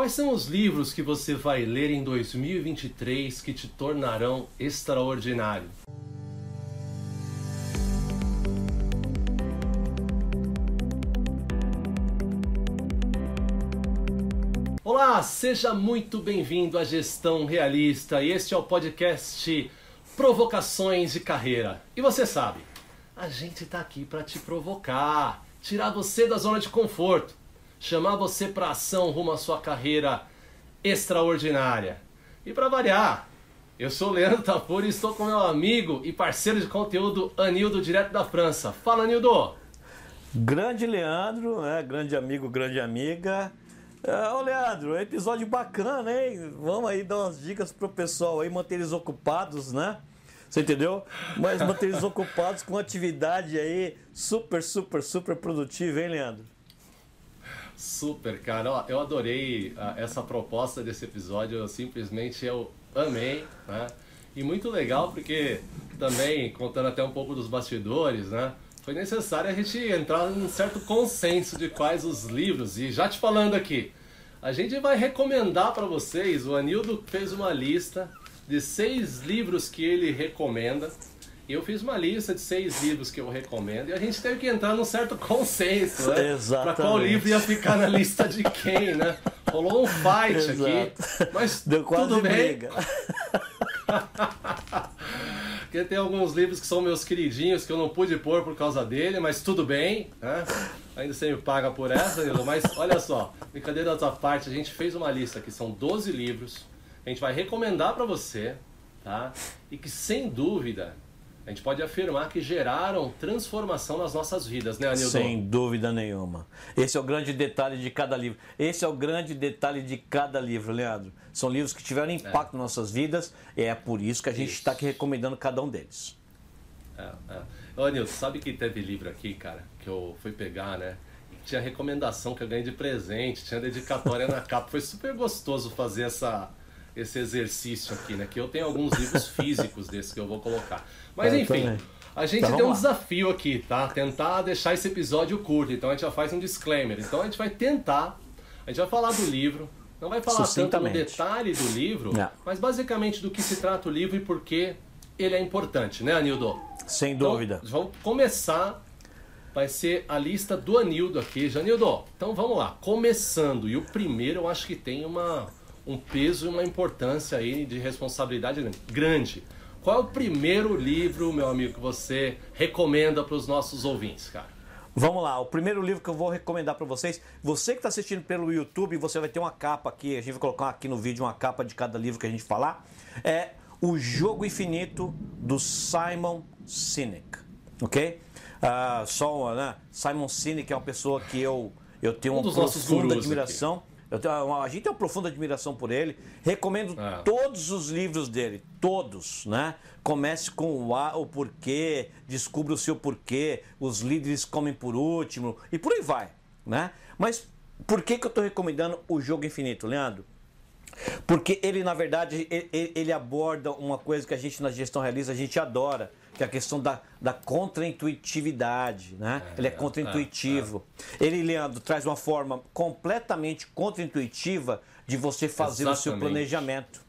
Quais são os livros que você vai ler em 2023 que te tornarão extraordinário? Olá, seja muito bem-vindo à Gestão Realista. Este é o podcast Provocações de Carreira. E você sabe, a gente está aqui para te provocar, tirar você da zona de conforto, chamar você para ação rumo à sua carreira extraordinária. E para variar, eu sou o Leandro Tapuri e estou com meu amigo e parceiro de conteúdo Anildo, direto da França. Fala, Anildo! Grande Leandro, né? grande amigo, grande amiga. É, ô Leandro, episódio bacana, hein? Vamos aí dar umas dicas pro pessoal aí, manter eles ocupados, né? Você entendeu? Mas manter eles ocupados com atividade aí super, super, super produtiva, hein, Leandro? Super, cara. Ó, eu adorei uh, essa proposta desse episódio. Eu simplesmente eu amei, né? E muito legal porque também, contando até um pouco dos bastidores, né? Foi necessário a gente entrar num certo consenso de quais os livros. E já te falando aqui, a gente vai recomendar para vocês. O Anildo fez uma lista de seis livros que ele recomenda. Eu fiz uma lista de seis livros que eu recomendo e a gente teve que entrar num certo consenso, né? Para qual livro ia ficar na lista de quem, né? Rolou um fight Exato. aqui, mas Deu quase tudo bem. Briga. Porque tem alguns livros que são meus queridinhos que eu não pude pôr por causa dele, mas tudo bem, né? Ainda você me paga por essa. Mas olha só, brincadeira da tua parte, a gente fez uma lista que são 12 livros. A gente vai recomendar para você, tá? E que sem dúvida a gente pode afirmar que geraram transformação nas nossas vidas, né, Anildo? Sem dúvida nenhuma. Esse é o grande detalhe de cada livro. Esse é o grande detalhe de cada livro, Leandro. São livros que tiveram impacto é. nas nossas vidas e é por isso que a gente está aqui recomendando cada um deles. É, é. Ô, Anildo, sabe que teve livro aqui, cara, que eu fui pegar, né? Tinha recomendação que eu ganhei de presente, tinha dedicatória na capa. Foi super gostoso fazer essa, esse exercício aqui, né? Que eu tenho alguns livros físicos desses que eu vou colocar. Mas eu enfim, também. a gente então, tem um lá. desafio aqui, tá? Tentar deixar esse episódio curto. Então a gente já faz um disclaimer. Então a gente vai tentar, a gente vai falar do livro, não vai falar tanto no detalhe do livro, não. mas basicamente do que se trata o livro e por que ele é importante, né, Anildo? Sem dúvida. Então, vamos começar. Vai ser a lista do Anildo aqui. Janildo, então vamos lá. Começando. E o primeiro eu acho que tem uma, um peso e uma importância aí de responsabilidade grande. Qual é o primeiro livro, meu amigo, que você recomenda para os nossos ouvintes, cara? Vamos lá, o primeiro livro que eu vou recomendar para vocês, você que está assistindo pelo YouTube, você vai ter uma capa aqui, a gente vai colocar aqui no vídeo uma capa de cada livro que a gente falar, é O Jogo Infinito do Simon Sinek, ok? Uh, só, né? Simon Sinek é uma pessoa que eu, eu tenho um uma profunda admiração. Aqui. Eu tenho, a gente tem uma profunda admiração por ele. Recomendo é. todos os livros dele, todos, né? Comece com o, a, o porquê, descubra o seu porquê, os líderes comem por último e por aí vai, né? Mas por que, que eu estou recomendando o Jogo Infinito, Leandro? Porque ele, na verdade, ele, ele aborda uma coisa que a gente na gestão realiza, a gente adora, que é a questão da, da contraintuitividade, né? É, ele é contraintuitivo. É, é. Ele, Leandro, traz uma forma completamente contraintuitiva de você fazer Exatamente. o seu planejamento,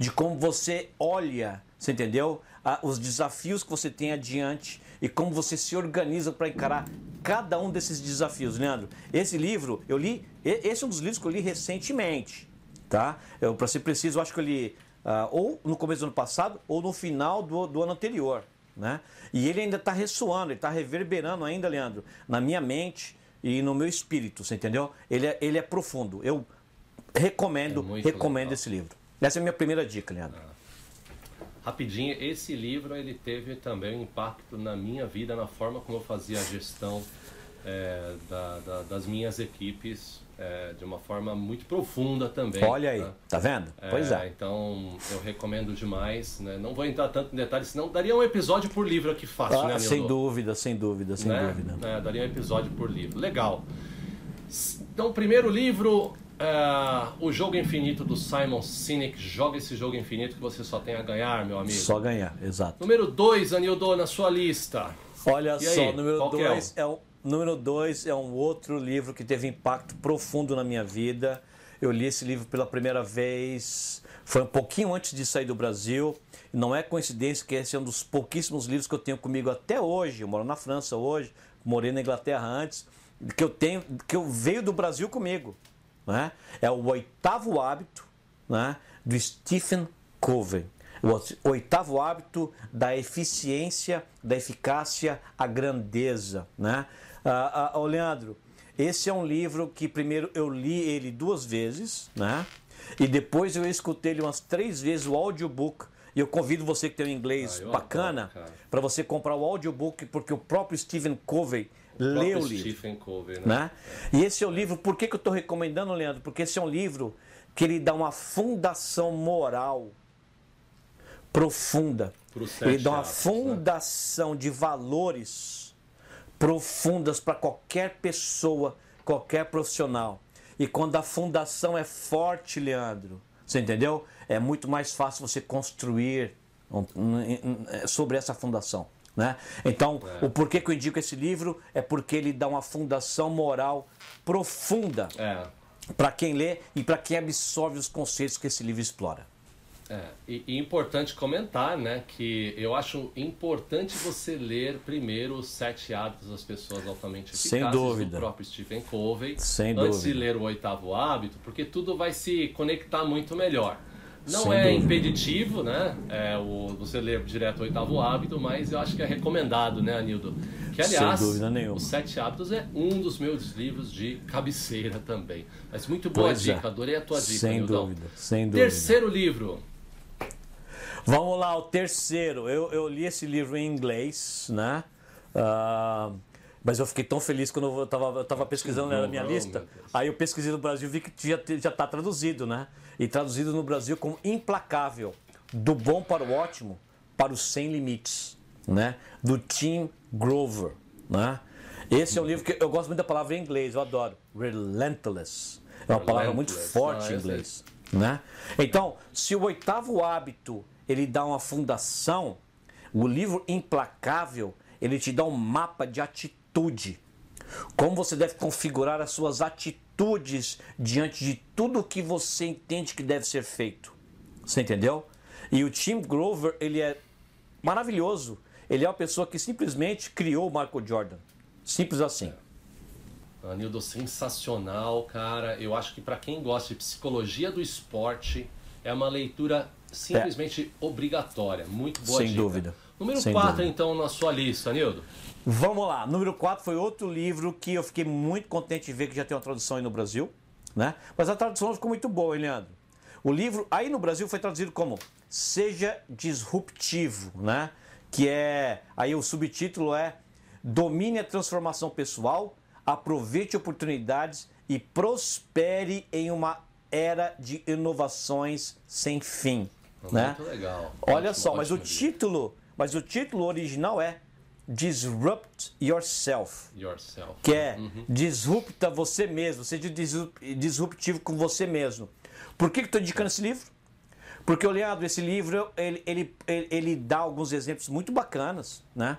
de como você olha, você entendeu? os desafios que você tem adiante e como você se organiza para encarar cada um desses desafios, Leandro. Esse livro eu li, esse é um dos livros que eu li recentemente, tá? Para ser preciso, eu acho que eu li uh, ou no começo do ano passado ou no final do, do ano anterior. Né? E ele ainda está ressoando, ele está reverberando ainda, Leandro, na minha mente e no meu espírito, você entendeu? Ele é, ele é profundo. Eu recomendo, é recomendo legal. esse livro. Essa é a minha primeira dica, Leandro. Ah. Rapidinho, esse livro ele teve também um impacto na minha vida, na forma como eu fazia a gestão é, da, da, das minhas equipes é, de uma forma muito profunda também. Olha aí, né? tá vendo? É, pois é. Então eu recomendo demais. Né? Não vou entrar tanto em detalhes, senão daria um episódio por livro aqui fácil, ah, né, Sem dúvida, sem dúvida, sem né? dúvida. É, daria um episódio por livro. Legal. Então, primeiro livro, é, O Jogo Infinito do Simon Sinek. Joga esse jogo infinito que você só tem a ganhar, meu amigo. Só ganhar, exato. Número 2, Anildo, na sua lista. Olha só, número 2 é, é o Número dois é um outro livro que teve impacto profundo na minha vida. Eu li esse livro pela primeira vez, foi um pouquinho antes de sair do Brasil. Não é coincidência que esse é um dos pouquíssimos livros que eu tenho comigo até hoje. Eu moro na França hoje, morei na Inglaterra antes, que eu tenho, que eu veio do Brasil comigo. Né? É o oitavo hábito né, do Stephen Covey. O oitavo hábito da eficiência, da eficácia, a grandeza. Né? Ah, ah, Leandro, esse é um livro que primeiro eu li ele duas vezes, né? E depois eu escutei ele umas três vezes o audiobook. E eu convido você que tem um inglês ah, bacana para você comprar o audiobook, porque o próprio Stephen Covey o leu o livro. Stephen Covey, né? né? E esse é o livro, por que, que eu estou recomendando, Leandro? Porque esse é um livro que ele dá uma fundação moral profunda. Ele dá uma né? fundação de valores profundas para qualquer pessoa, qualquer profissional. E quando a fundação é forte, Leandro, você entendeu? É muito mais fácil você construir é, sobre essa fundação. Né? Então, é. o porquê que eu indico esse livro é porque ele dá uma fundação moral profunda é. para quem lê e para quem absorve os conceitos que esse livro explora. É, e, e, importante comentar, né, que eu acho importante você ler primeiro os sete hábitos das pessoas altamente eficazes Sem dúvida. do próprio Stephen Covey, Sem antes dúvida. de ler o oitavo hábito, porque tudo vai se conectar muito melhor. Não Sem é dúvida. impeditivo, né, é, o, você ler direto o oitavo hábito, mas eu acho que é recomendado, né, Anildo? Que, aliás, os Sete Hábitos é um dos meus livros de cabeceira também. Mas muito boa pois dica, é. adorei a tua dica, Sem Anildão. dúvida, sem dúvida. Terceiro livro, Vamos lá, o terceiro. Eu, eu li esse livro em inglês, né? Uh, mas eu fiquei tão feliz quando eu estava eu tava pesquisando na minha lista. Aí eu pesquisei no Brasil e vi que já está traduzido, né? E traduzido no Brasil como Implacável. Do bom para o ótimo, para os sem limites, né? Do Tim Grover, né? Esse é um livro que eu gosto muito da palavra em inglês, eu adoro. Relentless. É uma palavra muito forte em inglês, né? Então, se o oitavo hábito ele dá uma fundação. O livro Implacável, ele te dá um mapa de atitude. Como você deve configurar as suas atitudes diante de tudo que você entende que deve ser feito. Você entendeu? E o Tim Grover, ele é maravilhoso. Ele é uma pessoa que simplesmente criou o Michael Jordan. Simples assim. Anildo, sensacional, cara. Eu acho que para quem gosta de psicologia do esporte, é uma leitura simplesmente é. obrigatória. Muito boa Sem dica. dúvida. Número 4, então, na sua lista, Nildo. Vamos lá. Número 4 foi outro livro que eu fiquei muito contente de ver que já tem uma tradução aí no Brasil. Né? Mas a tradução ficou muito boa, hein, Leandro? O livro aí no Brasil foi traduzido como Seja Disruptivo, né? Que é. Aí o subtítulo é Domine a transformação pessoal, aproveite oportunidades e prospere em uma era de inovações sem fim. Né? Muito legal. Olha ótimo, só, mas o título, mas o título original é Disrupt Yourself. Yourself. Que é uhum. disrupta você mesmo, seja disruptivo com você mesmo. Por que, que estou indicando esse livro? Porque, Leandro, esse livro ele, ele, ele, ele, dá alguns exemplos muito bacanas, né?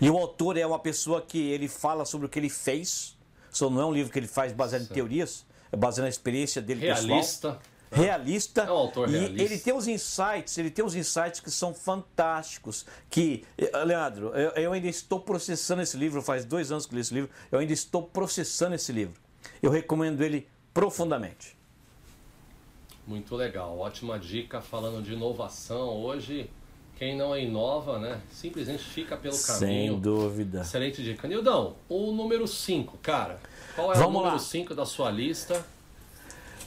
E o autor é uma pessoa que ele fala sobre o que ele fez, só não é um livro que ele faz baseado em teorias, é baseado na experiência dele realista. pessoal. Realista. É um autor realista. E ele tem os insights, ele tem os insights que são fantásticos. Que, eh, Leandro, eu, eu ainda estou processando esse livro, faz dois anos que li esse livro, eu ainda estou processando esse livro. Eu recomendo ele profundamente. Muito legal, ótima dica falando de inovação. Hoje, quem não inova, né, simplesmente fica pelo caminho. Sem dúvida. Excelente dica. Nildão, o número 5, cara. Qual é Vamos o número 5 da sua lista?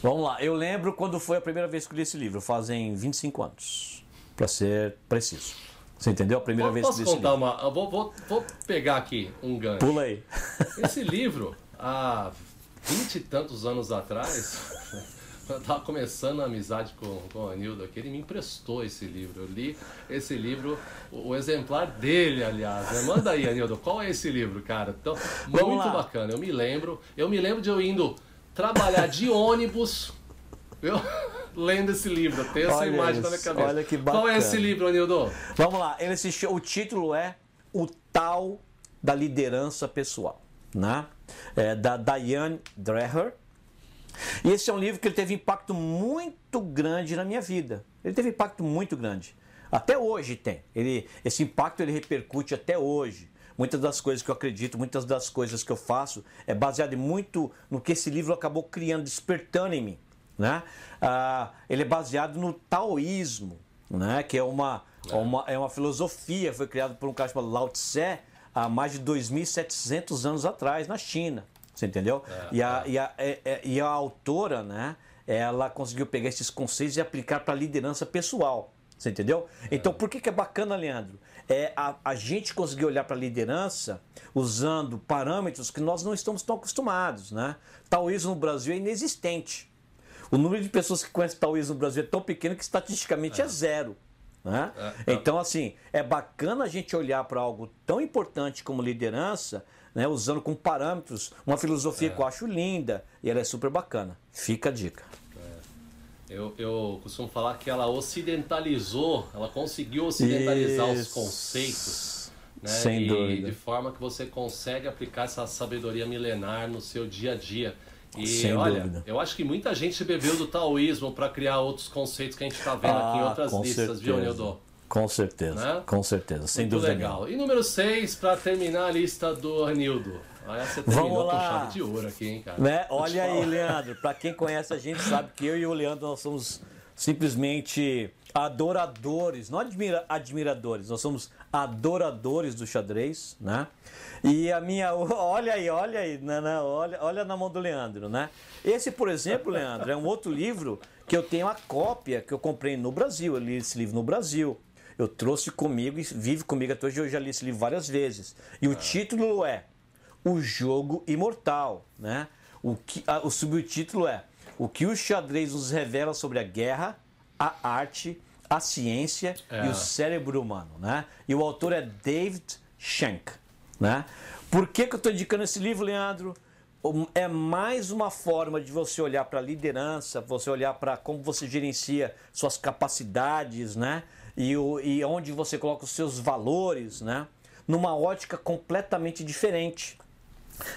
Vamos lá. Eu lembro quando foi a primeira vez que li esse livro. Fazem 25 anos, para ser preciso. Você entendeu? A primeira vez que li esse livro. Uma... Vou, vou, vou pegar aqui um gancho. Pula aí. Esse livro, há vinte e tantos anos atrás... eu estava começando a amizade com, com o Anildo aqui, ele me emprestou esse livro. Eu li esse livro, o, o exemplar dele, aliás. Né? Manda aí, Anildo, qual é esse livro, cara? Então, Vamos muito lá. bacana. Eu me lembro, eu me lembro de eu indo trabalhar de ônibus, eu, lendo esse livro. Tenho essa imagem isso, na minha cabeça. Olha que bacana. Qual é esse livro, Anildo? Vamos lá, ele assistiu, o título é O Tal da Liderança Pessoal, né? É, da Diane Dreher E esse é um livro que teve impacto muito grande na minha vida. Ele teve impacto muito grande. Até hoje tem. Ele, esse impacto ele repercute até hoje. Muitas das coisas que eu acredito, muitas das coisas que eu faço é baseado muito no que esse livro acabou criando, despertando em mim. Né? Ah, ele é baseado no taoísmo, né? que é uma, é. uma, é uma filosofia, foi criada por um cara chamado Lao Tse há mais de 2.700 anos atrás, na China. Você entendeu? É, e, a, é. E, a, é, é, e a autora, né? Ela conseguiu pegar esses conceitos e aplicar para a liderança pessoal. Você entendeu? Então, por que, que é bacana, Leandro? É a, a gente conseguir olhar para a liderança usando parâmetros que nós não estamos tão acostumados, né? Taoísmo no Brasil é inexistente. O número de pessoas que conhecem taoísmo no Brasil é tão pequeno que estatisticamente é, é zero. Né? É, é. Então, assim, é bacana a gente olhar para algo tão importante como liderança, né, usando como parâmetros uma filosofia é. que eu acho linda e ela é super bacana. Fica a dica. Eu, eu costumo falar que ela ocidentalizou, ela conseguiu ocidentalizar Isso. os conceitos. Né? Sem e dúvida. De forma que você consegue aplicar essa sabedoria milenar no seu dia a dia. E Sem olha, dúvida. eu acho que muita gente bebeu do taoísmo para criar outros conceitos que a gente está vendo ah, aqui em ah, outras listas, certeza. viu, Nildo? Com certeza, né? com certeza, sem Muito dúvida. legal. E número 6, para terminar a lista do Anildo. Olha, você Vamos lá. com chave de ouro aqui, hein, cara? Né? Olha aí, Leandro. Para quem conhece a gente sabe que eu e o Leandro nós somos simplesmente adoradores, não admira, admiradores, nós somos adoradores do xadrez, né? E a minha, olha aí, olha aí, né, né, olha, olha na mão do Leandro, né? Esse, por exemplo, Leandro, é um outro livro que eu tenho a cópia que eu comprei no Brasil, eu li esse livro no Brasil. Eu trouxe comigo e vive comigo até hoje, eu já li esse livro várias vezes. E o ah. título é o jogo imortal, né? O, que, a, o subtítulo é O que o xadrez nos revela sobre a guerra, a arte, a ciência é. e o cérebro humano, né? E o autor é David Shank, né? Por que, que eu estou indicando esse livro, Leandro? É mais uma forma de você olhar para a liderança, você olhar para como você gerencia suas capacidades, né? E, o, e onde você coloca os seus valores, né? Numa ótica completamente diferente.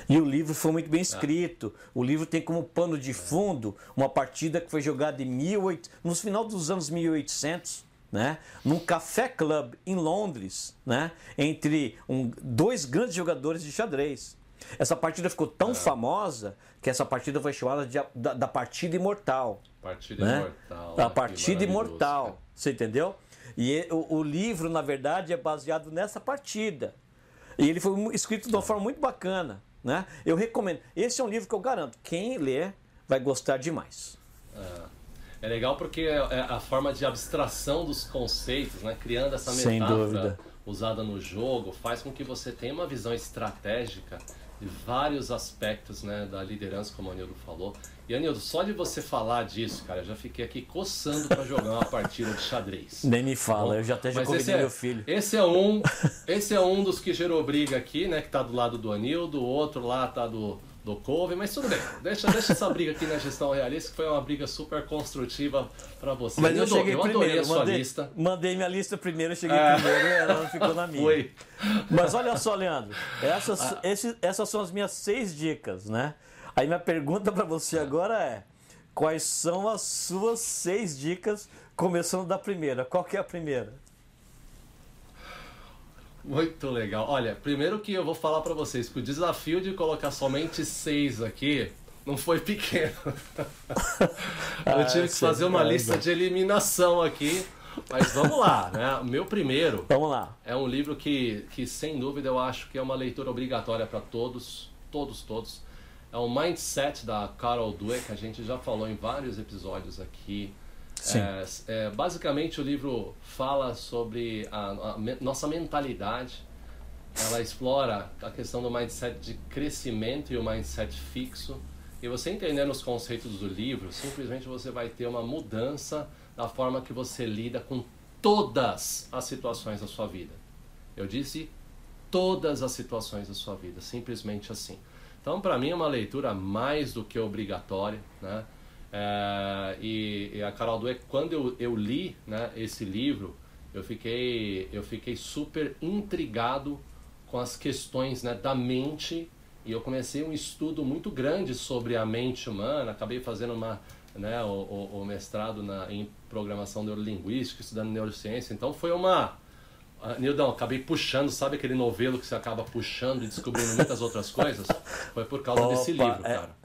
E o livro foi muito bem escrito. O livro tem como pano de fundo uma partida que foi jogada em 18, no final dos anos 1800, né? num café club em Londres, né? entre um, dois grandes jogadores de xadrez. Essa partida ficou tão é. famosa que essa partida foi chamada de, da, da partida imortal. Partida né? imortal. A partida imortal. Você entendeu? E o, o livro, na verdade, é baseado nessa partida. E ele foi escrito de uma forma muito bacana. Né? Eu recomendo. Esse é um livro que eu garanto. Quem ler vai gostar demais. É, é legal porque é, é a forma de abstração dos conceitos, né? criando essa metáfora usada no jogo, faz com que você tenha uma visão estratégica de vários aspectos né, da liderança, como o Anildo falou. E Anildo, só de você falar disso, cara, eu já fiquei aqui coçando para jogar uma partida de xadrez. Nem me fala, Bom, eu já até já convidei é, meu filho. Esse é um, esse é um dos que gerou briga aqui, né, que tá do lado do Anildo, o outro lá tá do do Couve, mas tudo bem. Deixa, deixa essa briga aqui na gestão realista, que foi uma briga super construtiva para você. Mas eu, eu cheguei eu primeiro, a sua mandei, lista. Mandei minha lista primeiro, cheguei é. primeiro e ela ficou na minha. Foi. Mas olha só, Leandro, essas, ah. esse, essas são as minhas seis dicas, né? Aí minha pergunta para você agora é: quais são as suas seis dicas, começando da primeira? Qual que é a primeira? Muito legal. Olha, primeiro que eu vou falar para vocês que o desafio de colocar somente seis aqui não foi pequeno. eu tive que fazer uma lista de eliminação aqui. Mas vamos lá, né? O meu primeiro. Vamos lá. É um livro que, que, sem dúvida, eu acho que é uma leitura obrigatória para todos, todos, todos. É o Mindset da Carol Dweck, a gente já falou em vários episódios aqui. É, é, basicamente o livro fala sobre a, a me, nossa mentalidade. Ela explora a questão do mindset de crescimento e o mindset fixo. E você entendendo os conceitos do livro, simplesmente você vai ter uma mudança da forma que você lida com todas as situações da sua vida. Eu disse todas as situações da sua vida, simplesmente assim. Então, para mim é uma leitura mais do que obrigatória, né? É, e, e, a Carol Dweck, quando eu, eu li né, esse livro, eu fiquei, eu fiquei super intrigado com as questões né, da mente. E eu comecei um estudo muito grande sobre a mente humana, acabei fazendo uma, né, o, o, o mestrado na, em programação neurolinguística, estudando neurociência, então foi uma... Uh, Nildão, acabei puxando, sabe aquele novelo que você acaba puxando e descobrindo muitas outras coisas? Foi por causa Opa, desse livro, é- cara.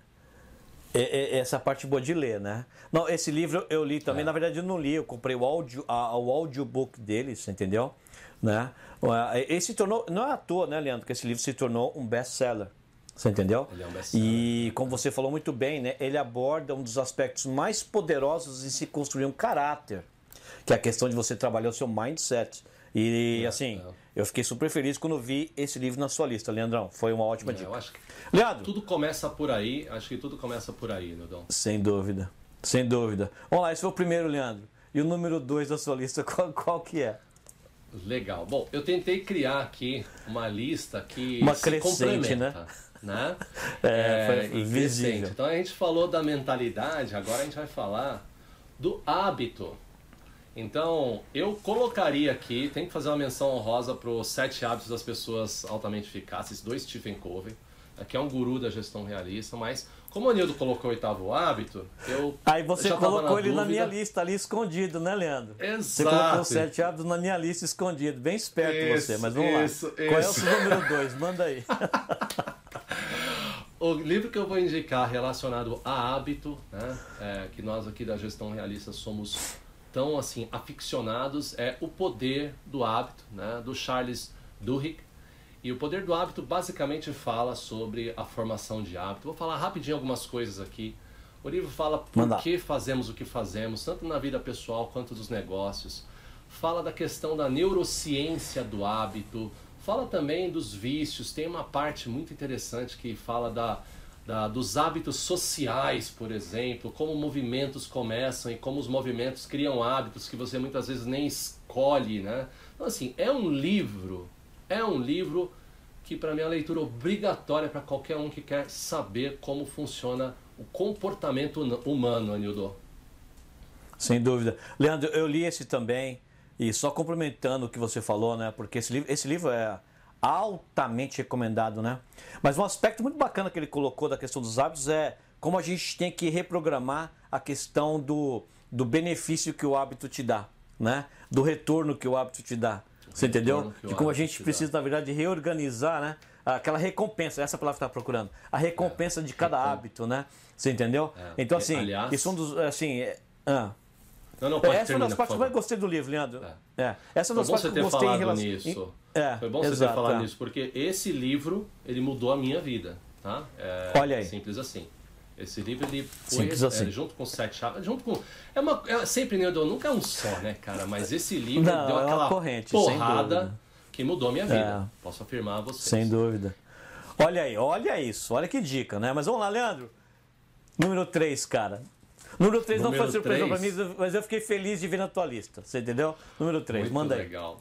É, é, essa parte boa de ler, né? Não, esse livro eu li também, É. na verdade eu não li, eu comprei o, audio, a, o audiobook dele, você entendeu? Né? Ele se tornou, não é à toa, né, Leandro, que esse livro se tornou um best-seller. Você entendeu? Ele é um. E como você falou muito bem, né, ele aborda um dos aspectos mais poderosos de se construir um caráter, que é a questão de você trabalhar o seu mindset. E É, assim, é. eu fiquei super feliz quando vi esse livro na sua lista, Leandrão. Foi uma ótima É, dica. eu acho que Leandro, tudo começa por aí, acho que tudo começa por aí, Nildão. Sem dúvida. Sem dúvida. Vamos lá, esse foi o primeiro, Leandro. E o número dois da sua lista, qual, qual que é? Legal. Bom, eu tentei criar aqui uma lista que Uma crescente, complementa, né? É, foi e visível. crescente. Então a gente falou da mentalidade, agora a gente vai falar do hábito. Então, eu colocaria aqui, tem que fazer uma menção honrosa para os sete hábitos das pessoas altamente eficazes, do Stephen Covey, que é um guru da gestão realista, mas como o Nildo colocou o oitavo hábito, eu Aí você colocou ele na dúvida. minha lista ali escondido, né, Leandro? Você Exato. colocou os sete hábitos na minha lista escondido. Bem esperto Isso, você, mas vamos isso, lá. Qual é o isso. seu número dois? Manda aí. O livro que eu vou indicar relacionado a hábito, né, é, que nós aqui da gestão realista somos tão assim aficionados, é O Poder do Hábito, né, do Charles Duhigg. E o Poder do Hábito basicamente fala sobre a formação de hábito. Vou falar rapidinho algumas coisas aqui. O livro fala por Manda. que fazemos o que fazemos, tanto na vida pessoal quanto dos negócios. Fala da questão da neurociência do hábito. Fala também dos vícios. Tem uma parte muito interessante que fala da, da- dos hábitos sociais, por exemplo, como movimentos começam e como os movimentos criam hábitos que você muitas vezes nem escolhe, né? Então, assim, é um livro, é um livro que para mim é uma leitura obrigatória para qualquer um que quer saber como funciona o comportamento huna- humano, Anildo. Sem dúvida. Leandro, eu li esse também. E só complementando o que você falou, né? Porque esse livro, esse livro é altamente recomendado, né? Mas um aspecto muito bacana que ele colocou da questão dos hábitos é como a gente tem que reprogramar a questão do, do benefício que o hábito te dá, né? Do retorno que o hábito te dá. Você entendeu? De como a gente precisa, na verdade, reorganizar, né? Aquela recompensa, essa palavra que está procurando. A recompensa de cada recom- hábito, né? Você entendeu? É. Então, assim, aliás- isso é um dos. Assim, é- ah. Não, não, pode Essa é uma das partes que eu gostei do livro, Leandro. É. É. Essa é Foi uma das bom partes você que eu gostei em relação. nisso. É, Foi bom você exato, ter falado é. nisso, porque esse livro, ele mudou a minha vida, tá? É Olha aí. Simples assim. Esse livro, ele foi Simples é, assim. junto com Sete Chaves, junto com... É uma, é, sempre, né, nunca é um só, né, cara? Mas esse livro Não, deu é aquela corrente, porrada que mudou a minha vida. É. Posso afirmar a vocês. Sem dúvida. Olha aí, olha isso, olha que dica, né? Mas vamos lá, Leandro. Número 3, cara. Número 3 não foi surpresa pra mim, mas eu fiquei feliz de ver na tua lista. Você entendeu? Número 3, Muito manda aí. legal.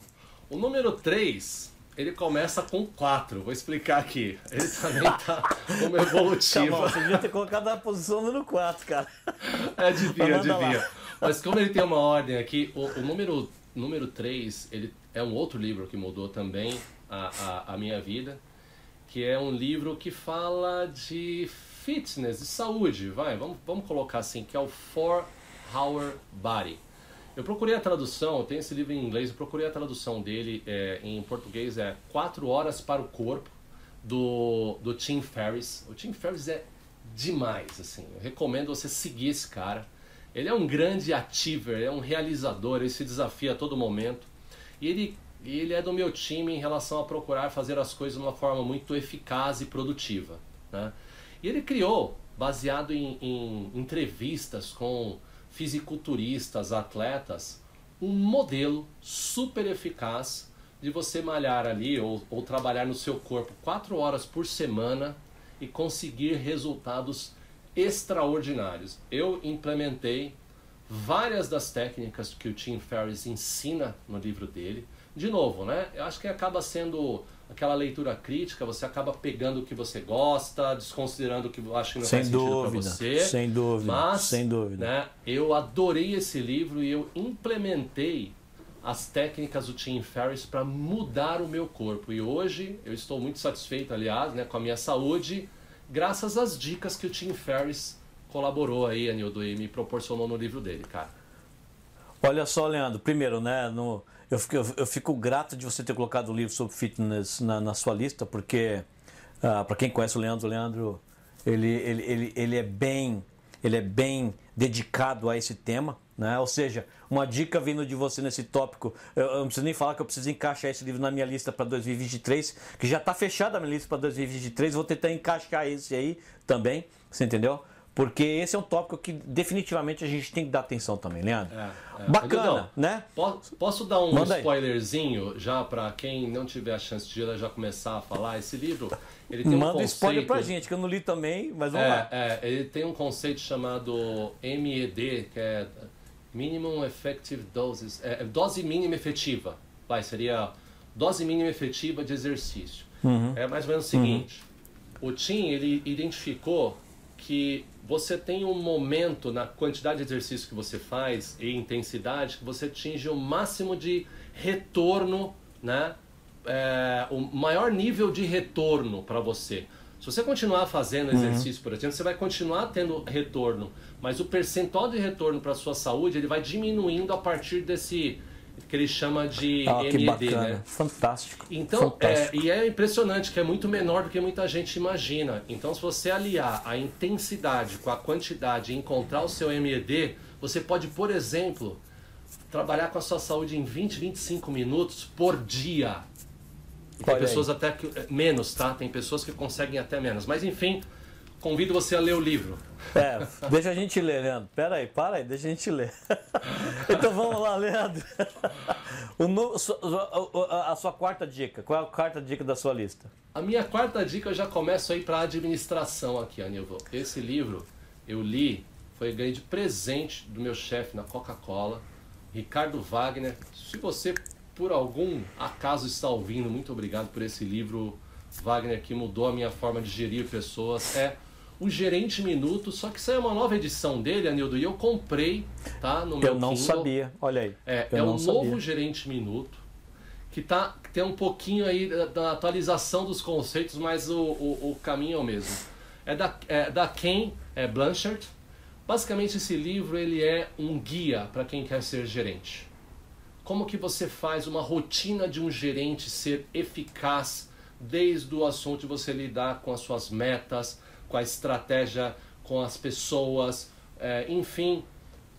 O número 3, ele começa com 4. Vou explicar aqui. Ele também tá como Tá evolutivo. bom, você devia ter colocado a posição número 4, cara. É, devia, lá. devia. Mas como ele tem uma ordem aqui, o, o número, número 3, ele é um outro livro que mudou também a, a, a minha vida, que é um livro que fala de fitness, de saúde, vai, vamos, vamos colocar assim, que é o Four Hour Body. Eu procurei a tradução, tenho esse livro em inglês, eu procurei a tradução dele é, em português, é Quatro Horas para o Corpo, do, do Tim Ferriss. O Tim Ferriss é demais, assim, eu recomendo você seguir esse cara. Ele é um grande achiever, é um realizador, ele se desafia a todo momento. E ele, ele é do meu time em relação a procurar fazer as coisas de uma forma muito eficaz e produtiva. Né? E ele criou, baseado em, em entrevistas com fisiculturistas, atletas, um modelo super eficaz de você malhar ali ou, ou trabalhar no seu corpo quatro horas por semana e conseguir resultados extraordinários. Eu implementei várias das técnicas que o Tim Ferriss ensina no livro dele. De novo, né? Eu acho que acaba sendo aquela leitura crítica, você acaba pegando o que você gosta, desconsiderando o que eu acho que não Sem faz sentido para dúvida, você. sem dúvida, Mas, sem dúvida. Né, eu adorei esse livro e eu implementei as técnicas do Tim Ferriss para mudar o meu corpo. E hoje eu estou muito satisfeito, aliás, né, com a minha saúde, graças às dicas que o Tim Ferriss colaborou aí, Anildo, e me proporcionou no livro dele, cara. Olha só, Leandro, primeiro, né, no, eu, fico, eu, fico grato de você ter colocado o livro sobre fitness na, na sua lista, porque, ah, para quem conhece o Leandro, o Leandro, ele, ele, ele, ele é bem ele é bem dedicado a esse tema, né? Ou seja, uma dica vindo de você nesse tópico, eu, eu não preciso nem falar que eu preciso encaixar esse livro na minha lista para 2023, que já está fechada a minha lista para 2023, vou tentar encaixar esse aí também, você entendeu? Porque esse é um tópico que definitivamente a gente tem que dar atenção também, Leandro. É, é. Bacana, né? Posso, posso dar um Manda spoilerzinho aí. já para quem não tiver a chance de já começar a falar? Esse livro, ele tem Manda um conceito... spoiler pra gente, que eu não li também, mas vamos é, lá. É, ele tem um conceito chamado MED, que é Minimum Effective Doses, é, dose mínima efetiva. Vai, seria dose mínima efetiva de exercício. Uhum. É mais ou menos o seguinte, uhum. o Tim, ele identificou que você tem um momento na quantidade de exercício que você faz e intensidade que você atinge o máximo de retorno, né? É, o maior nível de retorno para você. Se você continuar fazendo uhum. exercício, uhum. por exemplo, você vai continuar tendo retorno, mas o percentual de retorno para sua saúde ele vai diminuindo a partir desse que ele chama de ah, MED, né? Fantástico. Então, Fantástico. É, e é impressionante que é muito menor do que muita gente imagina. Então, se você aliar a intensidade com a quantidade e encontrar o seu MED, você pode, por exemplo, trabalhar com a sua saúde em 20, 25 minutos por dia. Tem pessoas até que menos, tá? Tem pessoas que conseguem até menos. Mas enfim, convido você a ler o livro. É, deixa a gente ler, Leandro. Pera aí, para aí, deixa a gente ler. Então vamos lá, Leandro. O, a sua quarta dica, qual é a quarta dica da sua lista? A minha quarta dica eu já começo aí para administração aqui, Aníbal. Esse livro eu li, foi ganho de presente do meu chefe na Coca-Cola, Ricardo Wagner. Se você por algum acaso está ouvindo, muito obrigado por esse livro, Wagner, que mudou a minha forma de gerir pessoas. É o Gerente Minuto, só que saiu uma nova edição dele, Anildo, e eu comprei, tá? No meu Eu não Kindle. sabia, olha aí. É, é o novo Gerente Minuto, que, tá, que tem um pouquinho aí da, da atualização dos conceitos, mas o, o, o, caminho é o mesmo. É da, é da Ken é Blanchard. Basicamente esse livro ele é um guia para quem quer ser gerente. Como que você faz uma rotina de um gerente ser eficaz desde o assunto de você lidar com as suas metas, com a estratégia, com as pessoas, é, enfim.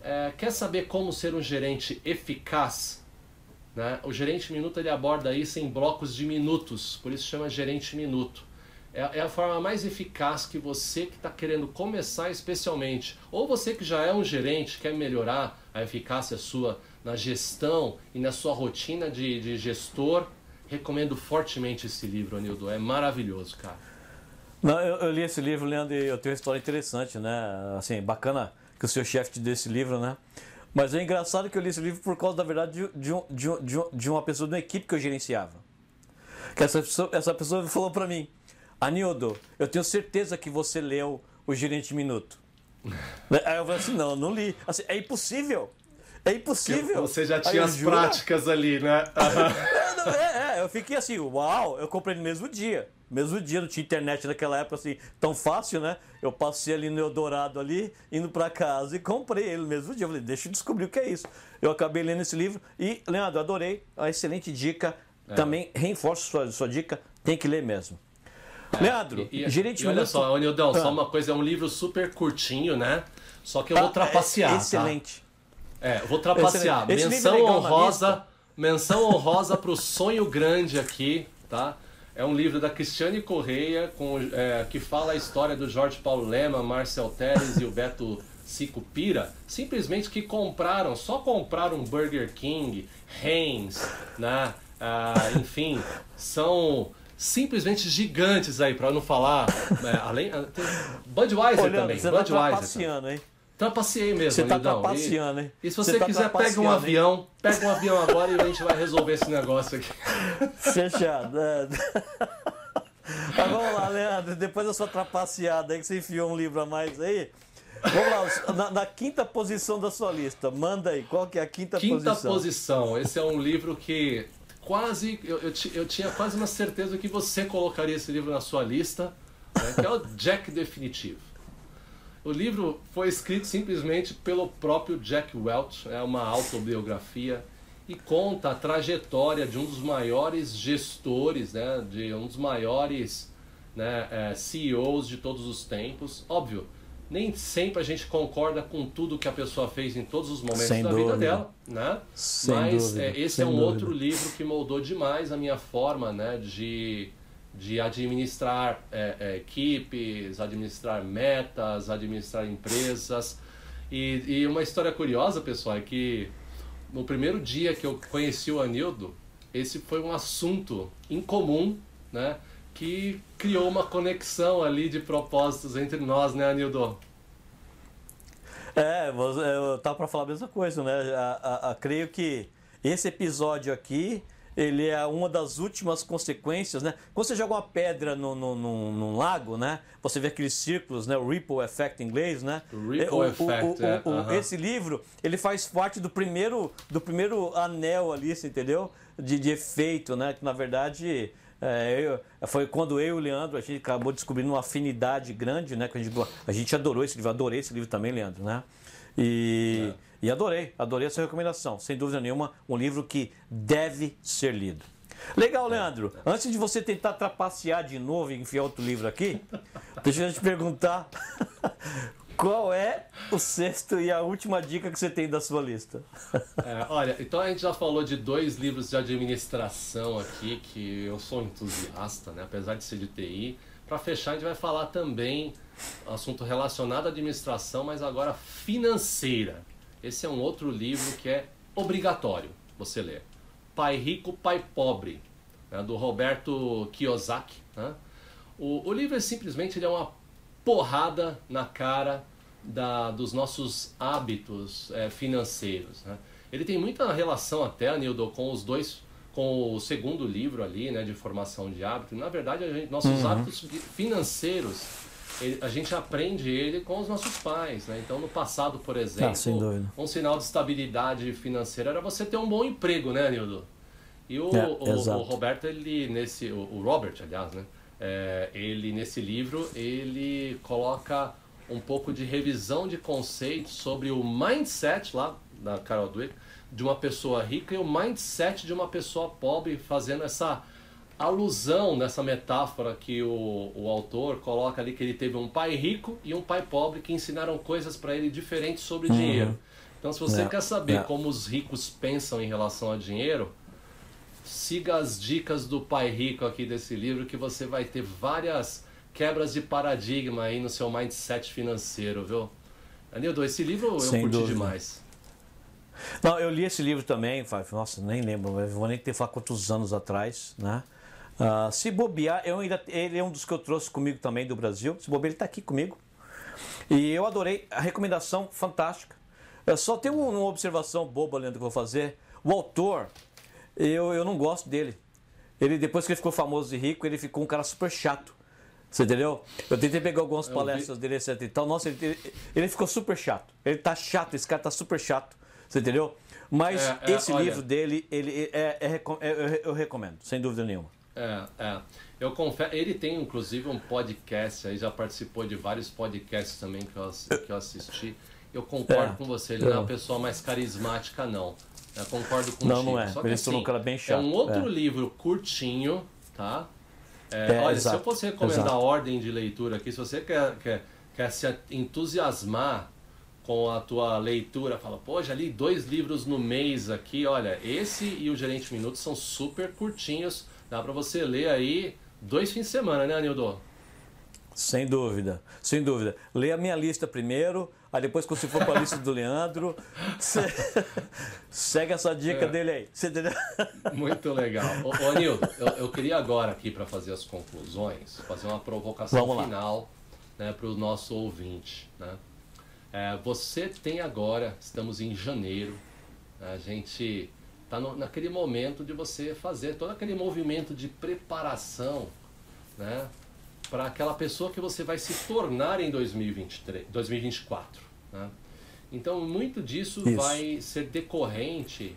É, quer saber como ser um gerente eficaz? Né? O gerente minuto ele aborda isso em blocos de minutos, por isso chama gerente minuto. É, é a forma mais eficaz que você que está querendo começar, especialmente, ou você que já é um gerente, quer melhorar a eficácia sua na gestão e na sua rotina de, de gestor, recomendo fortemente esse livro, Anildo. É maravilhoso, cara. Não, eu, eu, li esse livro, Leandro, e eu tenho uma história interessante, né? Assim, bacana que o seu chefe te deu esse livro, né? Mas é engraçado que eu li esse livro por causa, da verdade, de, de, de, de, de uma pessoa da equipe que eu gerenciava. Que essa pessoa, essa pessoa falou para mim, Anildo, eu tenho certeza que você leu o Gerente Minuto. Aí eu falei assim, não, eu não li. Assim, é impossível. É impossível. Você já tinha as juro. práticas ali, né? é, é, eu fiquei assim, uau, eu comprei no mesmo dia. Mesmo dia, não tinha internet naquela época assim, tão fácil, né? Eu passei ali no Eldorado ali, indo para casa e comprei ele no mesmo dia. Eu falei, deixa eu descobrir o que é isso. Eu acabei lendo esse livro e, Leandro, adorei, uma excelente dica. É. Também reforço sua, sua dica, tem que ler mesmo. É. Leandro, e, gerente e olha só, Nildão, ah. só uma coisa, é um livro super curtinho, né? Só que eu vou ah, trapacear. É excelente. Tá? É, vou trapacear. Esse menção honrosa, menção honrosa pro sonho grande aqui, tá? É um livro da Cristiane Correia, com, é, que fala a história do Jorge Paulo Lema, Marcel Teres e o Beto Sicupira, simplesmente que compraram, só compraram Burger King, Heinz, né? Ah, enfim, são simplesmente gigantes aí, para não falar. É, além, Budweiser Olha, também. Você Budweiser. Tá passeando, hein? Trapaceei mesmo, Você tá trapaceando, hein? E se você, você tá quiser, pega um avião, pega um avião agora e a gente vai resolver esse negócio aqui. Fechado. É. Mas vamos lá, Leandro, depois da sua trapaceada aí que você enfiou um livro a mais aí, Vamos lá, na, na, quinta posição da sua lista, manda aí, qual que é a quinta, quinta posição? Quinta posição, esse é um livro que quase, eu, eu, eu, tinha quase uma certeza que você colocaria esse livro na sua lista, né, que é o Jack Definitivo. O livro foi escrito simplesmente pelo próprio Jack Welch, é uma autobiografia e conta a trajetória de um dos maiores gestores, né, de um dos maiores né, é, CEOs de todos os tempos. Óbvio, nem sempre a gente concorda com tudo que a pessoa fez em todos os momentos Sem da dúvida. vida dela, né? Sem Mas dúvida. É, esse Sem é um dúvida. outro livro que moldou demais a minha forma, né, de de administrar é, é, equipes, administrar metas, administrar empresas. E, e, uma história curiosa, pessoal, é que no primeiro dia que eu conheci o Anildo, esse foi um assunto incomum, né? Que criou uma conexão ali de propósitos entre nós, né, Anildo? É, eu tava para falar a mesma coisa, né? A, a, a, creio que esse episódio aqui ele é uma das últimas consequências, né? Quando você joga uma pedra no, no, no, num lago, né? Você vê aqueles círculos, né? O ripple effect em inglês, né? Ripple o, effect, o, é. o, uh -huh. Esse livro, ele faz parte do primeiro, do primeiro anel ali, você entendeu? De, de efeito, né? Que na verdade é, eu, foi quando eu e o Leandro, a gente acabou descobrindo uma afinidade grande, né? Que a, gente, a gente adorou esse livro, adorei esse livro também, Leandro, né? E, é. E adorei, adorei essa recomendação. Sem dúvida nenhuma, um livro que deve ser lido. Legal, Leandro. Antes de você tentar trapacear de novo e enfiar outro livro aqui, deixa eu te perguntar qual é o sexto e a última dica que você tem da sua lista. É, olha, então a gente já falou de dois livros de administração aqui, que eu sou entusiasta, né? apesar de ser de TI. Para fechar, a gente vai falar também assunto relacionado à administração, mas agora financeira. Esse é um outro livro que é obrigatório você ler. Pai Rico, Pai Pobre, né, do Roberto Kiyosaki. Né? O, o, livro é simplesmente ele é uma porrada na cara da, dos nossos hábitos é, financeiros. Né? Ele tem muita relação até, Nildo, com os dois com o segundo livro ali, né, de formação de hábitos. Na verdade, gente, nossos uhum. hábitos financeiros ele, a gente aprende ele com os nossos pais, né? Então, no passado, por exemplo, ah, um sinal de estabilidade financeira era você ter um bom emprego, né, Nildo? E o, é, o, o, Roberto, ele nesse, o, o Robert, aliás, né? É, ele nesse livro ele coloca um pouco de revisão de conceitos sobre o mindset lá da Carol Dweck de uma pessoa rica e o mindset de uma pessoa pobre, fazendo essa alusão nessa metáfora que o, o autor coloca ali que ele teve um pai rico e um pai pobre que ensinaram coisas para ele diferentes sobre Uhum. dinheiro. Então, se você É, quer saber é. como os ricos pensam em relação a dinheiro, siga as dicas do pai rico aqui desse livro que você vai ter várias quebras de paradigma aí no seu mindset financeiro, viu? Anildo, esse livro eu Sem curti dúvida. demais. Não, eu li esse livro também, nossa, nem lembro, vou nem ter falar quantos anos atrás, né? Ah, se bobear, eu ainda, ele é um dos que eu trouxe comigo também do Brasil. Se bobear, ele está aqui comigo. E eu adorei a recomendação, fantástica. Eu só tenho uma observação boba, Leandro, que eu vou fazer. O autor, eu, eu não gosto dele. Ele, depois que ele ficou famoso e rico, ele ficou um cara super chato. Você entendeu? Eu tentei pegar algumas Eu palestras dele, etc e tal. Nossa, ele, ele, ele ficou super chato. Ele tá chato, esse cara tá super chato. Você entendeu? Mas É, é, esse olha- livro dele, ele é, é é- eu, eu recomendo, sem dúvida nenhuma. É, é. Eu confesso, ele tem inclusive um podcast aí, já participou de vários podcasts também que eu, que eu assisti. Eu concordo É, com você, ele não é é. uma pessoa mais carismática, não. Eu concordo contigo. Não, não é. Só que, um cara bem É chato, um outro é. livro curtinho, tá? É, É, olha, exato, se eu fosse recomendar exato. a ordem de leitura aqui, se você quer, quer, quer se entusiasmar com a tua leitura, fala, pô, já li dois livros no mês aqui, olha, esse e o Gerente Minutos são super curtinhos, dá pra você ler aí dois fins de semana, né, Anildo? Sem dúvida, sem dúvida. Lê a minha lista primeiro, aí depois quando você for para a lista do Leandro, segue essa dica É. dele aí. Você entendeu? Muito legal. Ô, ô Anildo, eu, eu queria agora aqui para fazer as conclusões, fazer uma provocação Vamos final né, para o nosso ouvinte. Né? É, você tem agora, estamos em janeiro, a gente está naquele momento de você fazer todo aquele movimento de preparação né, para aquela pessoa que você vai se tornar em 2023, 2024. Né? Então, muito disso Isso. vai ser decorrente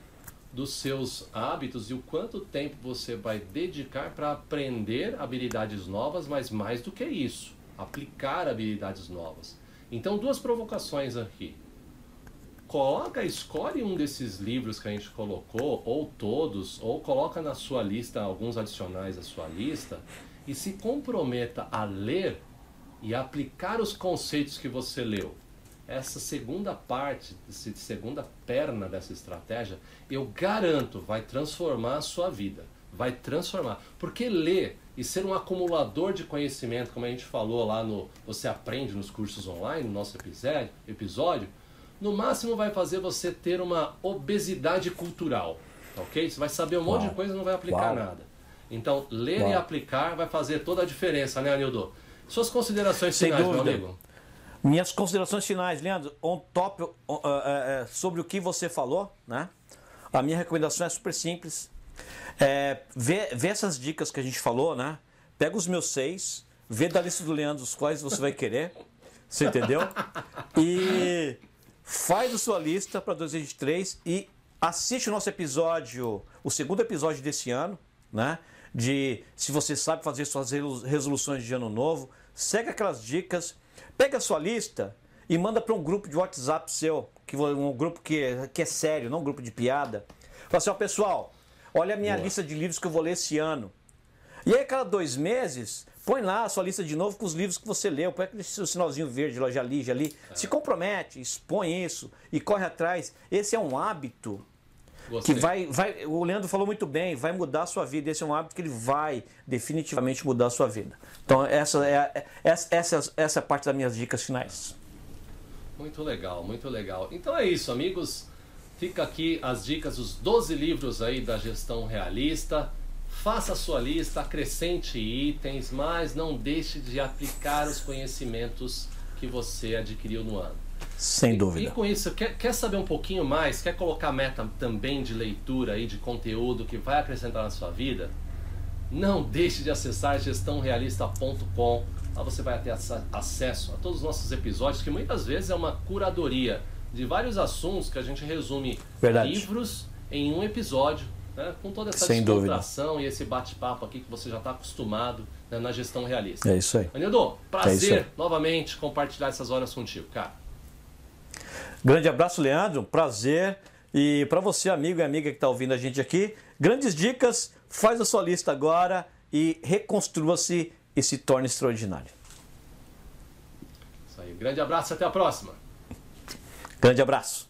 dos seus hábitos e o quanto tempo você vai dedicar para aprender habilidades novas, mas mais do que isso, aplicar habilidades novas. Então, duas provocações aqui. Coloca, escolhe um desses livros que a gente colocou, ou todos, ou coloca na sua lista alguns adicionais à sua lista e se comprometa a ler e aplicar os conceitos que você leu essa segunda parte, essa segunda perna dessa estratégia, eu garanto, vai transformar a sua vida. Vai transformar. Porque ler e ser um acumulador de conhecimento, como a gente falou lá no Você Aprende nos cursos online, no nosso episódio, episódio no máximo vai fazer você ter uma obesidade cultural. Ok? Você vai saber um monte Uau. de coisa e não vai aplicar Uau. nada. Então, ler Uau. e aplicar vai fazer toda a diferença, né, Anildo? Suas considerações Sem finais, dúvida. meu amigo. Minhas considerações finais, Leandro, on top, uh, uh, uh, sobre o que você falou, né? A minha recomendação é super simples. É, vê, vê essas dicas que a gente falou, né? Pega os meus seis, vê da lista do Leandro os quais você vai querer. Você entendeu? E faz a sua lista para 2023 e assiste o nosso episódio, o segundo episódio desse ano, né? De se você sabe fazer suas resoluções de ano novo, segue aquelas dicas Pega a sua lista e manda para um grupo de WhatsApp seu, que um grupo que, que é sério, não um grupo de piada. Fala assim, ó, pessoal, olha a minha Boa. lista de livros que eu vou ler esse ano. E aí, cada dois meses, põe lá a sua lista de novo com os livros que você leu. Põe aquele sinalzinho verde lá, já li, já li. É. Se compromete, expõe isso e corre atrás. Esse é um hábito Gostei. que vai, vai. O Leandro falou muito bem, vai mudar a sua vida. Esse é um hábito que ele vai definitivamente mudar a sua vida. Então, essa é, essa, essa, essa é a parte das minhas dicas finais. Muito legal, muito legal. Então é isso, amigos. Fica aqui as dicas, os 12 livros aí da gestão realista. Faça a sua lista, acrescente itens, mas não deixe de aplicar os conhecimentos que você adquiriu no ano. Sem dúvida. E, e com isso, quer, quer saber um pouquinho mais? Quer colocar meta também de leitura e de conteúdo que vai acrescentar na sua vida? Não deixe de acessar gestãorealista.com. Lá você vai ter acesso a todos os nossos episódios, que muitas vezes é uma curadoria de vários assuntos que a gente resume Verdade. livros em um episódio, né? com toda essa Sem e esse bate-papo aqui que você já está acostumado né? na gestão realista. É isso aí. Anildo, prazer é novamente compartilhar essas horas contigo, cara. Grande abraço, Leandro. Prazer. E para você, amigo e amiga que está ouvindo a gente aqui, grandes dicas. Faz a sua lista agora e reconstrua-se e se torne extraordinário. Isso aí. Grande abraço e até a próxima. Grande abraço.